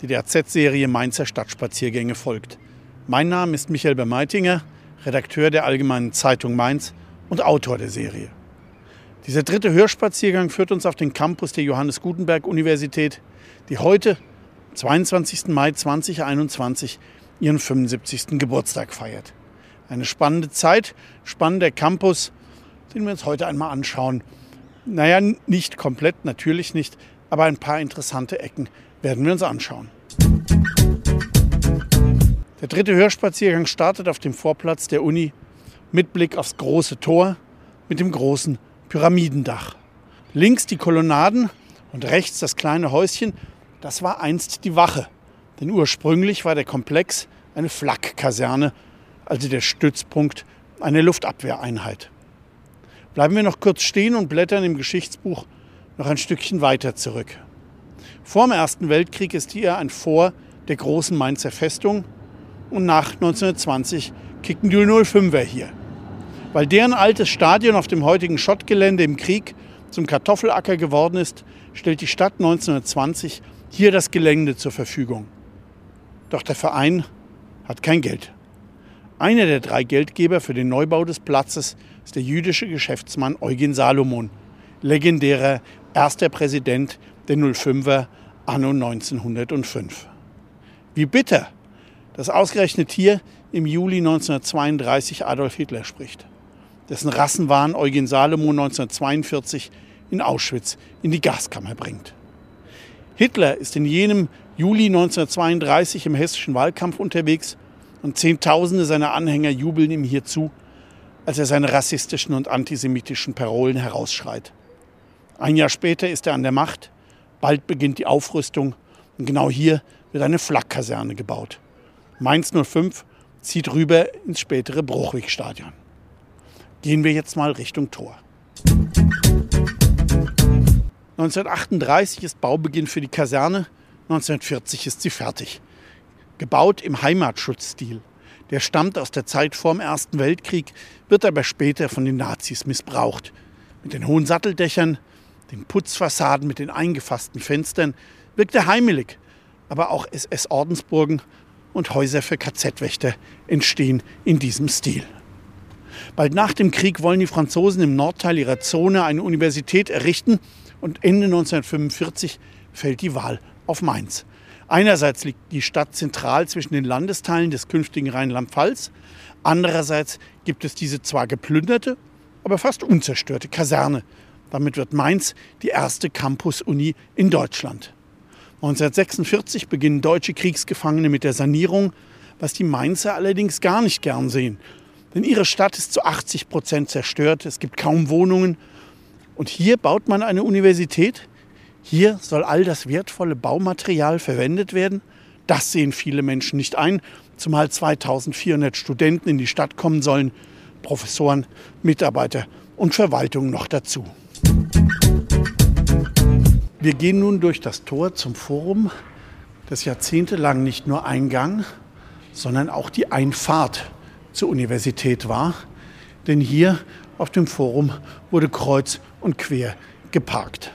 die der AZ-Serie Mainzer Stadtspaziergänge folgt. Mein Name ist Michael Bermeitinger, Redakteur der Allgemeinen Zeitung Mainz und Autor der Serie. Dieser dritte Hörspaziergang führt uns auf den Campus der Johannes Gutenberg Universität, die heute, 22. Mai 2021, ihren 75. Geburtstag feiert. Eine spannende Zeit, spannender Campus, den wir uns heute einmal anschauen. Naja, nicht komplett, natürlich nicht, aber ein paar interessante Ecken werden wir uns anschauen. Der dritte Hörspaziergang startet auf dem Vorplatz der Uni mit Blick aufs große Tor mit dem großen Pyramidendach. Links die Kolonnaden und rechts das kleine Häuschen, das war einst die Wache. Denn ursprünglich war der Komplex eine Flak-Kaserne, also der Stützpunkt einer Luftabwehreinheit. Bleiben wir noch kurz stehen und blättern im Geschichtsbuch noch ein Stückchen weiter zurück. Vor dem Ersten Weltkrieg ist hier ein Vor der großen Mainzer Festung und nach 1920 kicken die 05er hier. Weil deren altes Stadion auf dem heutigen Schottgelände im Krieg zum Kartoffelacker geworden ist, stellt die Stadt 1920 hier das Gelände zur Verfügung. Doch der Verein hat kein Geld. Einer der drei Geldgeber für den Neubau des Platzes ist der jüdische Geschäftsmann Eugen Salomon, legendärer erster Präsident der 05er anno 1905. Wie bitter, dass ausgerechnet hier im Juli 1932 Adolf Hitler spricht, dessen Rassenwahn Eugen Salomon 1942 in Auschwitz in die Gaskammer bringt. Hitler ist in jenem Juli 1932 im hessischen Wahlkampf unterwegs und Zehntausende seiner Anhänger jubeln ihm hierzu, als er seine rassistischen und antisemitischen Parolen herausschreit. Ein Jahr später ist er an der Macht Bald beginnt die Aufrüstung und genau hier wird eine Flakkaserne gebaut. Mainz 05 zieht rüber ins spätere Bruchwegstadion. Gehen wir jetzt mal Richtung Tor. 1938 ist Baubeginn für die Kaserne, 1940 ist sie fertig. Gebaut im Heimatschutzstil. Der stammt aus der Zeit vor dem Ersten Weltkrieg, wird aber später von den Nazis missbraucht. Mit den hohen Satteldächern, den Putzfassaden mit den eingefassten Fenstern, wirkte heimelig. Aber auch SS-Ordensburgen und Häuser für KZ-Wächter entstehen in diesem Stil. Bald nach dem Krieg wollen die Franzosen im Nordteil ihrer Zone eine Universität errichten und Ende 1945 fällt die Wahl auf Mainz. Einerseits liegt die Stadt zentral zwischen den Landesteilen des künftigen Rheinland-Pfalz, andererseits gibt es diese zwar geplünderte, aber fast unzerstörte Kaserne damit wird Mainz die erste Campus-Uni in Deutschland. 1946 beginnen deutsche Kriegsgefangene mit der Sanierung, was die Mainzer allerdings gar nicht gern sehen. Denn ihre Stadt ist zu 80 Prozent zerstört, es gibt kaum Wohnungen. Und hier baut man eine Universität. Hier soll all das wertvolle Baumaterial verwendet werden. Das sehen viele Menschen nicht ein, zumal 2400 Studenten in die Stadt kommen sollen, Professoren, Mitarbeiter und Verwaltung noch dazu. Wir gehen nun durch das Tor zum Forum, das jahrzehntelang nicht nur Eingang, sondern auch die Einfahrt zur Universität war. Denn hier auf dem Forum wurde kreuz und quer geparkt.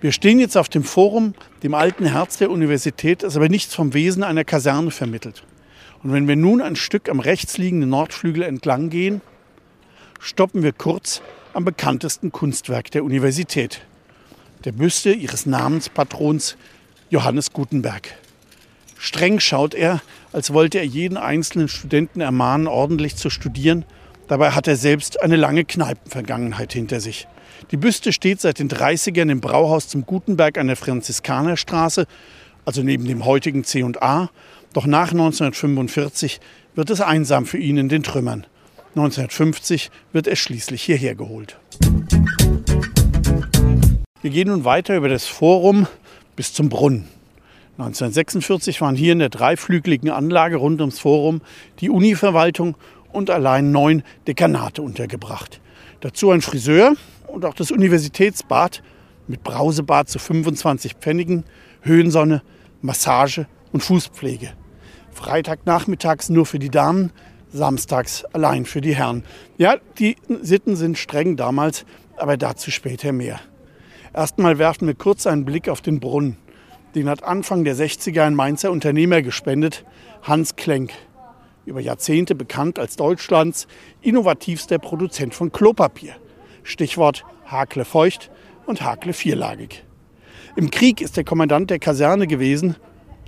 Wir stehen jetzt auf dem Forum, dem alten Herz der Universität, das aber nichts vom Wesen einer Kaserne vermittelt. Und wenn wir nun ein Stück am rechts liegenden Nordflügel entlang gehen, stoppen wir kurz am bekanntesten Kunstwerk der Universität, der Büste ihres Namenspatrons Johannes Gutenberg. Streng schaut er, als wollte er jeden einzelnen Studenten ermahnen, ordentlich zu studieren. Dabei hat er selbst eine lange Kneipenvergangenheit hinter sich. Die Büste steht seit den 30ern im Brauhaus zum Gutenberg an der Franziskanerstraße, also neben dem heutigen C&A. Doch nach 1945 wird es einsam für ihn in den Trümmern. 1950 wird er schließlich hierher geholt. Wir gehen nun weiter über das Forum bis zum Brunnen. 1946 waren hier in der dreiflügeligen Anlage rund ums Forum die Univerwaltung und allein neun Dekanate untergebracht. Dazu ein Friseur und auch das Universitätsbad mit Brausebad zu 25 Pfennigen, Höhensonne, Massage und Fußpflege. Freitagnachmittags nur für die Damen, samstags allein für die Herren. Ja, die Sitten sind streng damals, aber dazu später mehr. Erstmal werfen wir kurz einen Blick auf den Brunnen. Den hat Anfang der 60er ein Mainzer Unternehmer gespendet, Hans Klenk. Über Jahrzehnte bekannt als Deutschlands innovativster Produzent von Klopapier. Stichwort Hakle feucht und Hakle vierlagig. Im Krieg ist er Kommandant der Kaserne gewesen,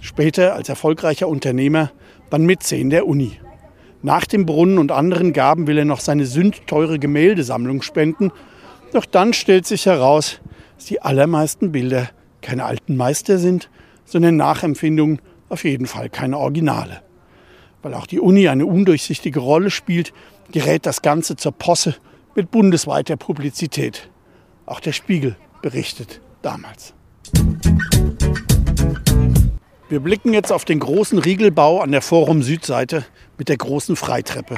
später als erfolgreicher Unternehmer dann Mäzen der Uni. Nach dem Brunnen und anderen Gaben will er noch seine sündteure Gemäldesammlung spenden. Doch dann stellt sich heraus, dass die allermeisten Bilder keine alten Meister sind, sondern Nachempfindungen, auf jeden Fall keine Originale. Weil auch die Uni eine undurchsichtige Rolle spielt, gerät das Ganze zur Posse mit bundesweiter Publizität. Auch der Spiegel berichtet damals. Wir blicken jetzt auf den großen Riegelbau an der Forum Südseite mit der großen Freitreppe.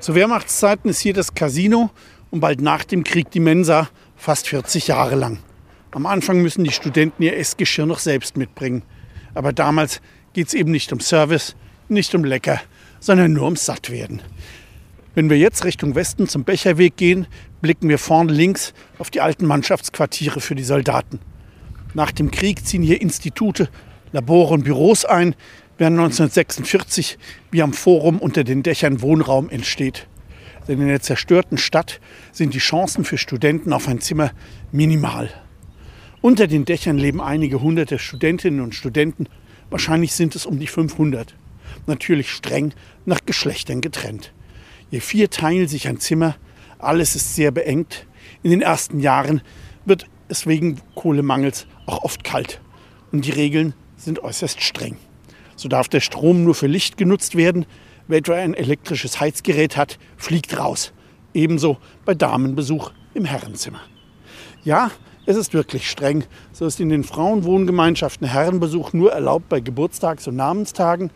Zu Wehrmachtszeiten ist hier das Casino und bald nach dem Krieg die Mensa, fast 40 Jahre lang. Am Anfang müssen die Studenten ihr Essgeschirr noch selbst mitbringen. Aber damals geht es eben nicht um Service, nicht um Lecker, sondern nur ums Sattwerden. Wenn wir jetzt Richtung Westen zum Becherweg gehen, blicken wir vorne links auf die alten Mannschaftsquartiere für die Soldaten. Nach dem Krieg ziehen hier Institute, Labore und Büros ein, während 1946 wie am Forum unter den Dächern Wohnraum entsteht. Denn in der zerstörten Stadt sind die Chancen für Studenten auf ein Zimmer minimal. Unter den Dächern leben einige hunderte Studentinnen und Studenten. Wahrscheinlich sind es um die 500. Natürlich streng nach Geschlechtern getrennt. Je vier teilen sich ein Zimmer. Alles ist sehr beengt. In den ersten Jahren wird es wegen Kohlemangels auch oft kalt. Und die Regeln sind äußerst streng. So darf der Strom nur für Licht genutzt werden. Wer etwa ein elektrisches Heizgerät hat, fliegt raus. Ebenso bei Damenbesuch im Herrenzimmer. Ja, es ist wirklich streng. So ist in den Frauenwohngemeinschaften Herrenbesuch nur erlaubt bei Geburtstags- und Namenstagen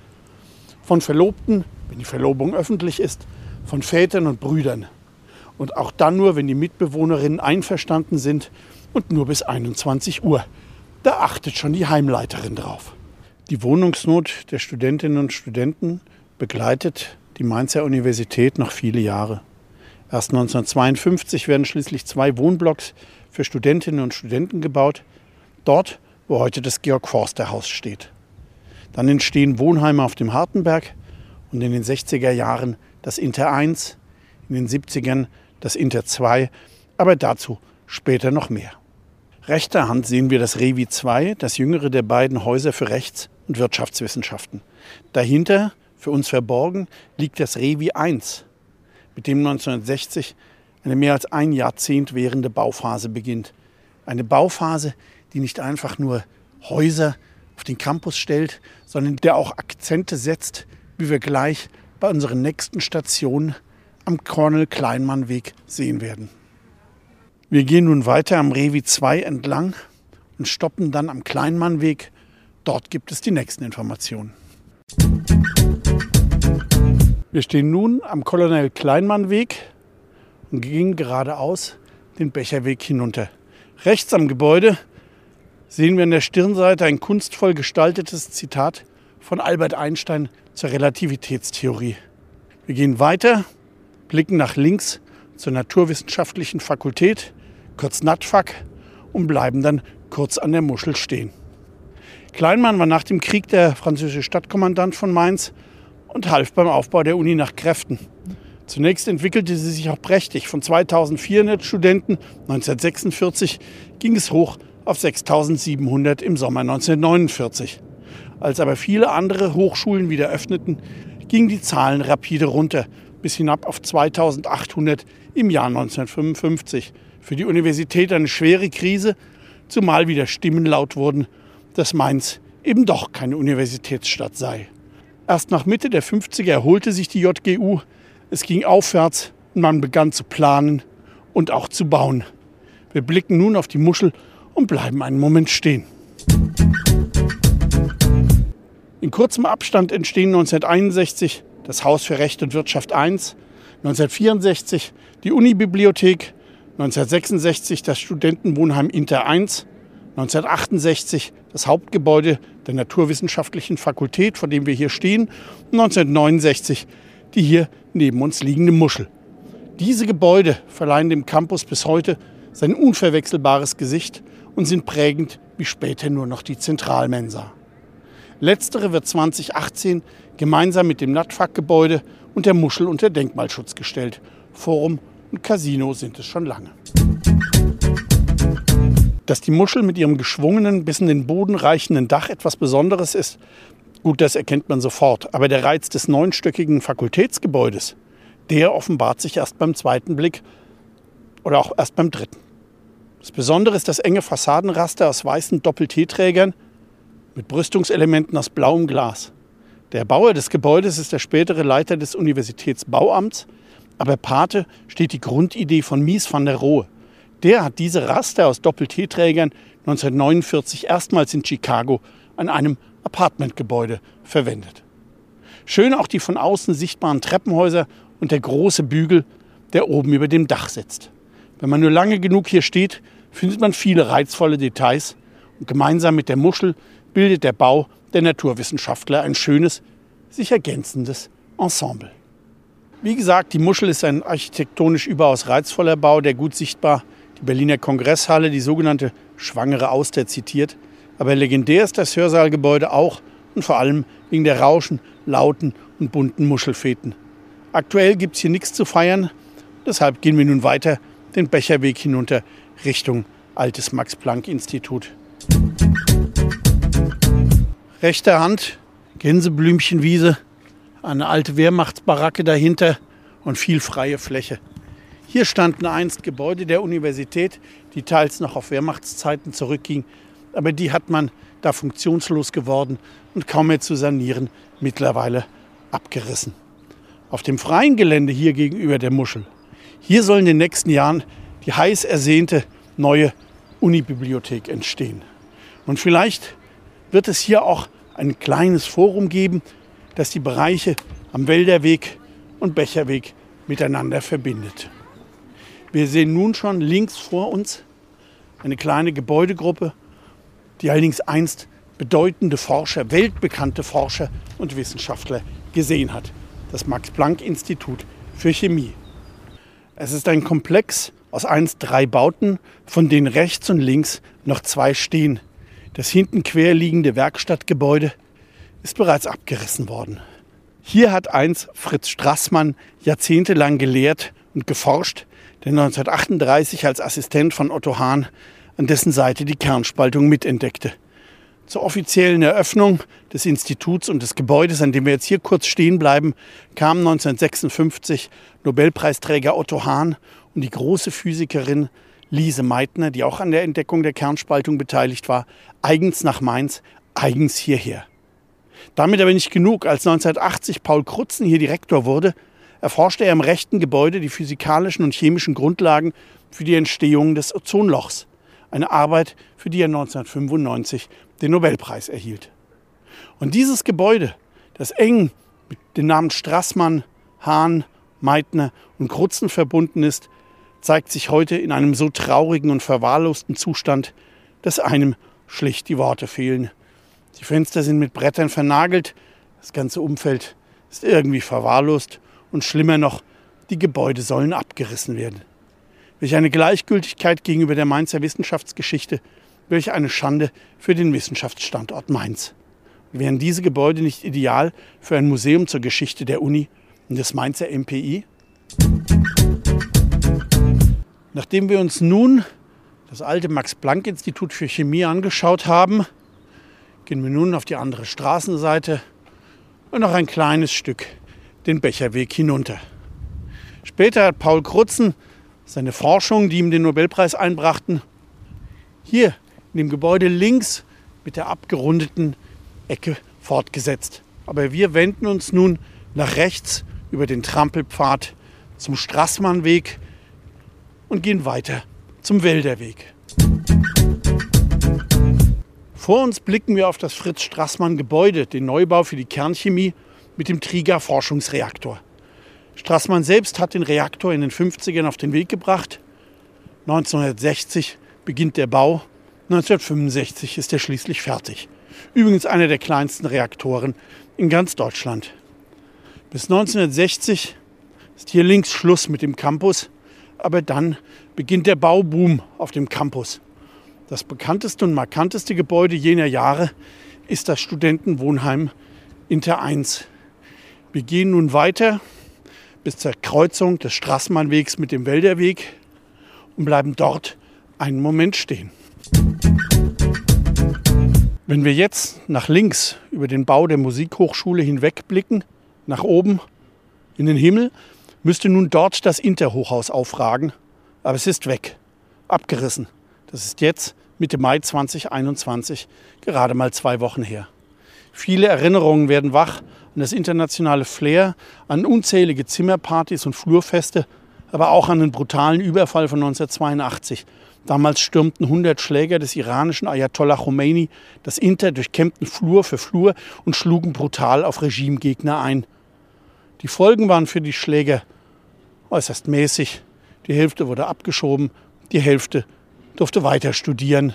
von Verlobten, wenn die Verlobung öffentlich ist, von Vätern und Brüdern. Und auch dann nur, wenn die Mitbewohnerinnen einverstanden sind und nur bis 21 Uhr. Da achtet schon die Heimleiterin drauf. Die Wohnungsnot der Studentinnen und Studenten begleitet die Mainzer Universität noch viele Jahre. Erst 1952 werden schließlich zwei Wohnblocks für Studentinnen und Studenten gebaut, dort, wo heute das Georg Forster Haus steht. Dann entstehen Wohnheime auf dem Hartenberg und in den 60er Jahren das Inter 1, in den 70ern das Inter 2, aber dazu später noch mehr. Rechter Hand sehen wir das Revi 2, das jüngere der beiden Häuser für Rechts- und Wirtschaftswissenschaften. Dahinter, für uns verborgen, liegt das Revi 1, mit dem 1960 eine mehr als ein Jahrzehnt währende Bauphase beginnt. Eine Bauphase, die nicht einfach nur Häuser auf den Campus stellt, sondern der auch Akzente setzt, wie wir gleich bei unseren nächsten Stationen am Kornel-Kleinmann-Weg sehen werden. Wir gehen nun weiter am Revi 2 entlang und stoppen dann am Kleinmannweg. Dort gibt es die nächsten Informationen. Wir stehen nun am Colonel Kleinmann-Weg und ging geradeaus den Becherweg hinunter. Rechts am Gebäude sehen wir an der Stirnseite ein kunstvoll gestaltetes Zitat von Albert Einstein zur Relativitätstheorie. Wir gehen weiter, blicken nach links zur Naturwissenschaftlichen Fakultät, kurz NATFAK, und bleiben dann kurz an der Muschel stehen. Kleinmann war nach dem Krieg der französische Stadtkommandant von Mainz und half beim Aufbau der Uni nach Kräften. Zunächst entwickelte sie sich auch prächtig. Von 2400 Studenten 1946 ging es hoch auf 6700 im Sommer 1949. Als aber viele andere Hochschulen wieder öffneten, gingen die Zahlen rapide runter, bis hinab auf 2800 im Jahr 1955. Für die Universität eine schwere Krise, zumal wieder Stimmen laut wurden, dass Mainz eben doch keine Universitätsstadt sei. Erst nach Mitte der 50er erholte sich die JGU, es ging aufwärts und man begann zu planen und auch zu bauen. Wir blicken nun auf die Muschel und bleiben einen Moment stehen. In kurzem Abstand entstehen 1961 das Haus für Recht und Wirtschaft I, 1964 die Unibibliothek, 1966 das Studentenwohnheim Inter I, 1968 das Hauptgebäude der Naturwissenschaftlichen Fakultät, vor dem wir hier stehen, und 1969 die hier neben uns liegende Muschel. Diese Gebäude verleihen dem Campus bis heute sein unverwechselbares Gesicht und sind prägend wie später nur noch die Zentralmensa. Letztere wird 2018 gemeinsam mit dem NATFAG-Gebäude und der Muschel unter Denkmalschutz gestellt. Forum und Casino sind es schon lange. Dass die Muschel mit ihrem geschwungenen, bis in den Boden reichenden Dach etwas Besonderes ist, gut, das erkennt man sofort. Aber der Reiz des neunstöckigen Fakultätsgebäudes, der offenbart sich erst beim zweiten Blick oder auch erst beim dritten. Das Besondere ist das enge Fassadenraster aus weißen Doppel-T-Trägern mit Brüstungselementen aus blauem Glas. Der Bauer des Gebäudes ist der spätere Leiter des Universitätsbauamts, aber Pate steht die Grundidee von Mies van der Rohe. Der hat diese Raster aus Doppel-T-Trägern 1949 erstmals in Chicago an einem Apartmentgebäude verwendet. Schön auch die von außen sichtbaren Treppenhäuser und der große Bügel, der oben über dem Dach sitzt. Wenn man nur lange genug hier steht, findet man viele reizvolle Details und gemeinsam mit der Muschel bildet der Bau der Naturwissenschaftler ein schönes, sich ergänzendes Ensemble. Wie gesagt, die Muschel ist ein architektonisch überaus reizvoller Bau, der gut sichtbar die Berliner Kongresshalle, die sogenannte Schwangere Auster, zitiert. Aber legendär ist das Hörsaalgebäude auch und vor allem wegen der Rauschen, lauten und bunten Muschelfäten. Aktuell gibt es hier nichts zu feiern, deshalb gehen wir nun weiter den Becherweg hinunter Richtung Altes Max-Planck-Institut. Rechter Hand Gänseblümchenwiese, eine alte Wehrmachtsbaracke dahinter und viel freie Fläche. Hier standen einst Gebäude der Universität, die teils noch auf Wehrmachtszeiten zurückgingen, aber die hat man, da funktionslos geworden und kaum mehr zu sanieren, mittlerweile abgerissen. Auf dem freien Gelände hier gegenüber der Muschel, hier soll in den nächsten Jahren die heiß ersehnte neue Unibibliothek entstehen. Und vielleicht wird es hier auch ein kleines Forum geben, das die Bereiche am Wälderweg und Becherweg miteinander verbindet. Wir sehen nun schon links vor uns eine kleine Gebäudegruppe die allerdings einst bedeutende Forscher, weltbekannte Forscher und Wissenschaftler gesehen hat. Das Max-Planck-Institut für Chemie. Es ist ein Komplex aus einst drei Bauten, von denen rechts und links noch zwei stehen. Das hinten quer liegende Werkstattgebäude ist bereits abgerissen worden. Hier hat einst Fritz Strassmann jahrzehntelang gelehrt und geforscht, der 1938 als Assistent von Otto Hahn an dessen Seite die Kernspaltung mitentdeckte. Zur offiziellen Eröffnung des Instituts und des Gebäudes, an dem wir jetzt hier kurz stehen bleiben, kamen 1956 Nobelpreisträger Otto Hahn und die große Physikerin Lise Meitner, die auch an der Entdeckung der Kernspaltung beteiligt war, eigens nach Mainz, eigens hierher. Damit aber nicht genug. Als 1980 Paul Krutzen hier Direktor wurde, erforschte er im rechten Gebäude die physikalischen und chemischen Grundlagen für die Entstehung des Ozonlochs eine Arbeit, für die er 1995 den Nobelpreis erhielt. Und dieses Gebäude, das eng mit den Namen Strassmann, Hahn, Meitner und Krutzen verbunden ist, zeigt sich heute in einem so traurigen und verwahrlosten Zustand, dass einem schlicht die Worte fehlen. Die Fenster sind mit Brettern vernagelt, das ganze Umfeld ist irgendwie verwahrlost und schlimmer noch, die Gebäude sollen abgerissen werden. Welch eine Gleichgültigkeit gegenüber der Mainzer Wissenschaftsgeschichte, welch eine Schande für den Wissenschaftsstandort Mainz. Wären diese Gebäude nicht ideal für ein Museum zur Geschichte der Uni und des Mainzer MPI? Nachdem wir uns nun das alte Max-Planck-Institut für Chemie angeschaut haben, gehen wir nun auf die andere Straßenseite und noch ein kleines Stück den Becherweg hinunter. Später hat Paul Krutzen seine Forschung, die ihm den Nobelpreis einbrachten, hier in dem Gebäude links mit der abgerundeten Ecke fortgesetzt. Aber wir wenden uns nun nach rechts über den Trampelpfad zum Straßmannweg und gehen weiter zum Wälderweg. Vor uns blicken wir auf das Fritz Straßmann Gebäude, den Neubau für die Kernchemie mit dem Trieger Forschungsreaktor. Straßmann selbst hat den Reaktor in den 50ern auf den Weg gebracht. 1960 beginnt der Bau, 1965 ist er schließlich fertig. Übrigens einer der kleinsten Reaktoren in ganz Deutschland. Bis 1960 ist hier links Schluss mit dem Campus, aber dann beginnt der Bauboom auf dem Campus. Das bekannteste und markanteste Gebäude jener Jahre ist das Studentenwohnheim Inter 1. Wir gehen nun weiter bis zur Kreuzung des Straßmannwegs mit dem Wälderweg und bleiben dort einen Moment stehen. Wenn wir jetzt nach links über den Bau der Musikhochschule hinwegblicken, nach oben in den Himmel, müsste nun dort das Interhochhaus aufragen. Aber es ist weg, abgerissen. Das ist jetzt Mitte Mai 2021, gerade mal zwei Wochen her. Viele Erinnerungen werden wach an das internationale Flair, an unzählige Zimmerpartys und Flurfeste, aber auch an den brutalen Überfall von 1982 Damals stürmten 100 Schläger des iranischen Ayatollah Khomeini das Inter, durchkämmten Flur für Flur und schlugen brutal auf Regimegegner ein. Die Folgen waren für die Schläger äußerst mäßig. Die Hälfte wurde abgeschoben, die Hälfte durfte weiter studieren.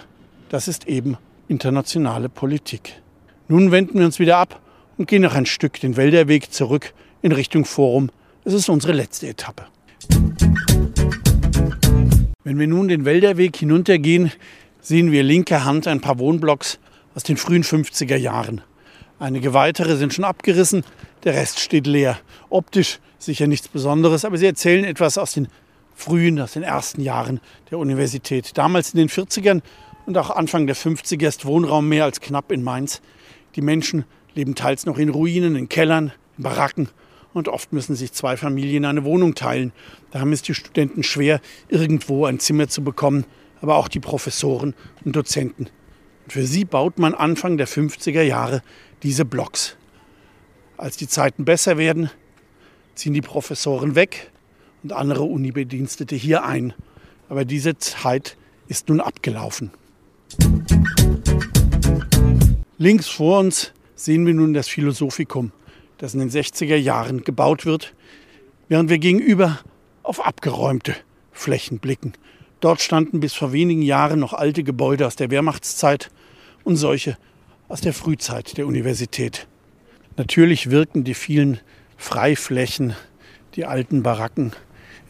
Das ist eben internationale Politik. Nun wenden wir uns wieder ab und gehen noch ein Stück den Wälderweg zurück in Richtung Forum. Es ist unsere letzte Etappe. Wenn wir nun den Wälderweg hinuntergehen, sehen wir linker Hand ein paar Wohnblocks aus den frühen 50er Jahren. Einige weitere sind schon abgerissen, der Rest steht leer. Optisch sicher nichts Besonderes, aber sie erzählen etwas aus den frühen, aus den ersten Jahren der Universität. Damals in den 40ern und auch Anfang der 50er ist Wohnraum mehr als knapp in Mainz. Die Menschen leben teils noch in Ruinen, in Kellern, in Baracken und oft müssen sich zwei Familien eine Wohnung teilen. Da haben es die Studenten schwer, irgendwo ein Zimmer zu bekommen, aber auch die Professoren und Dozenten. Und für sie baut man Anfang der 50er Jahre diese Blocks. Als die Zeiten besser werden, ziehen die Professoren weg und andere Unibedienstete hier ein. Aber diese Zeit ist nun abgelaufen. Links vor uns sehen wir nun das Philosophikum das in den 60er Jahren gebaut wird, während wir gegenüber auf abgeräumte Flächen blicken. Dort standen bis vor wenigen Jahren noch alte Gebäude aus der Wehrmachtszeit und solche aus der Frühzeit der Universität. Natürlich wirken die vielen Freiflächen, die alten Baracken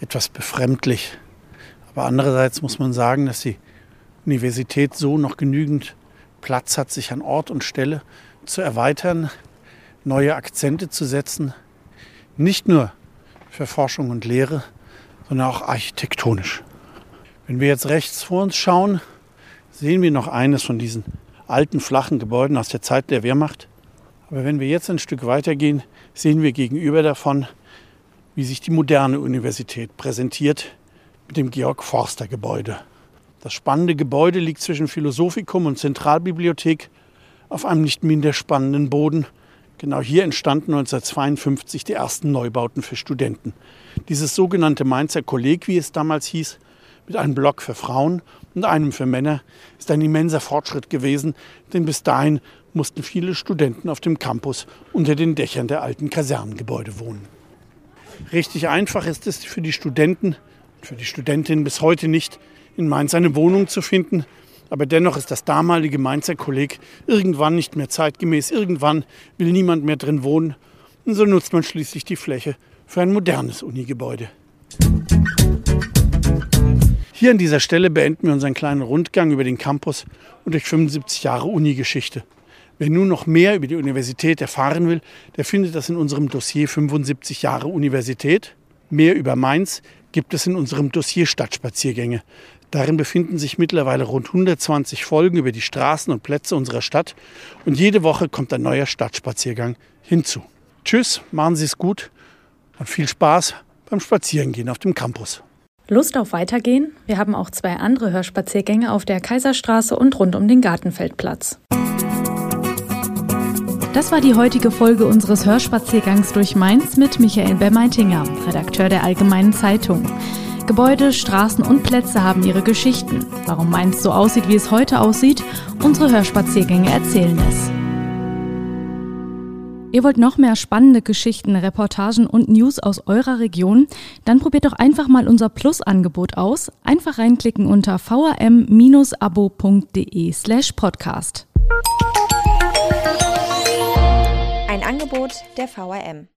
etwas befremdlich. Aber andererseits muss man sagen, dass die Universität so noch genügend Platz hat, sich an Ort und Stelle zu erweitern, neue Akzente zu setzen, nicht nur für Forschung und Lehre, sondern auch architektonisch. Wenn wir jetzt rechts vor uns schauen, sehen wir noch eines von diesen alten flachen Gebäuden aus der Zeit der Wehrmacht. Aber wenn wir jetzt ein Stück weiter gehen, sehen wir gegenüber davon, wie sich die moderne Universität präsentiert mit dem Georg Forster Gebäude. Das spannende Gebäude liegt zwischen Philosophikum und Zentralbibliothek auf einem nicht minder spannenden Boden Genau hier entstanden 1952 die ersten Neubauten für Studenten. Dieses sogenannte Mainzer Kolleg, wie es damals hieß, mit einem Block für Frauen und einem für Männer, ist ein immenser Fortschritt gewesen, denn bis dahin mussten viele Studenten auf dem Campus unter den Dächern der alten Kasernengebäude wohnen. Richtig einfach ist es für die Studenten, für die Studentinnen bis heute nicht, in Mainz eine Wohnung zu finden, aber dennoch ist das damalige Mainzer Kolleg irgendwann nicht mehr zeitgemäß. Irgendwann will niemand mehr drin wohnen. Und so nutzt man schließlich die Fläche für ein modernes Unigebäude. Hier an dieser Stelle beenden wir unseren kleinen Rundgang über den Campus und durch 75 Jahre Unigeschichte. Wer nun noch mehr über die Universität erfahren will, der findet das in unserem Dossier 75 Jahre Universität. Mehr über Mainz gibt es in unserem Dossier Stadtspaziergänge. Darin befinden sich mittlerweile rund 120 Folgen über die Straßen und Plätze unserer Stadt und jede Woche kommt ein neuer Stadtspaziergang hinzu. Tschüss, machen Sie es gut und viel Spaß beim Spazierengehen auf dem Campus. Lust auf Weitergehen? Wir haben auch zwei andere Hörspaziergänge auf der Kaiserstraße und rund um den Gartenfeldplatz. Das war die heutige Folge unseres Hörspaziergangs durch Mainz mit Michael Bermeitinger, Redakteur der Allgemeinen Zeitung. Gebäude, Straßen und Plätze haben ihre Geschichten. Warum Mainz so aussieht, wie es heute aussieht, unsere Hörspaziergänge erzählen es. Ihr wollt noch mehr spannende Geschichten, Reportagen und News aus eurer Region? Dann probiert doch einfach mal unser Plus-Angebot aus. Einfach reinklicken unter vrm-abo.de slash podcast. Ein Angebot der VRM.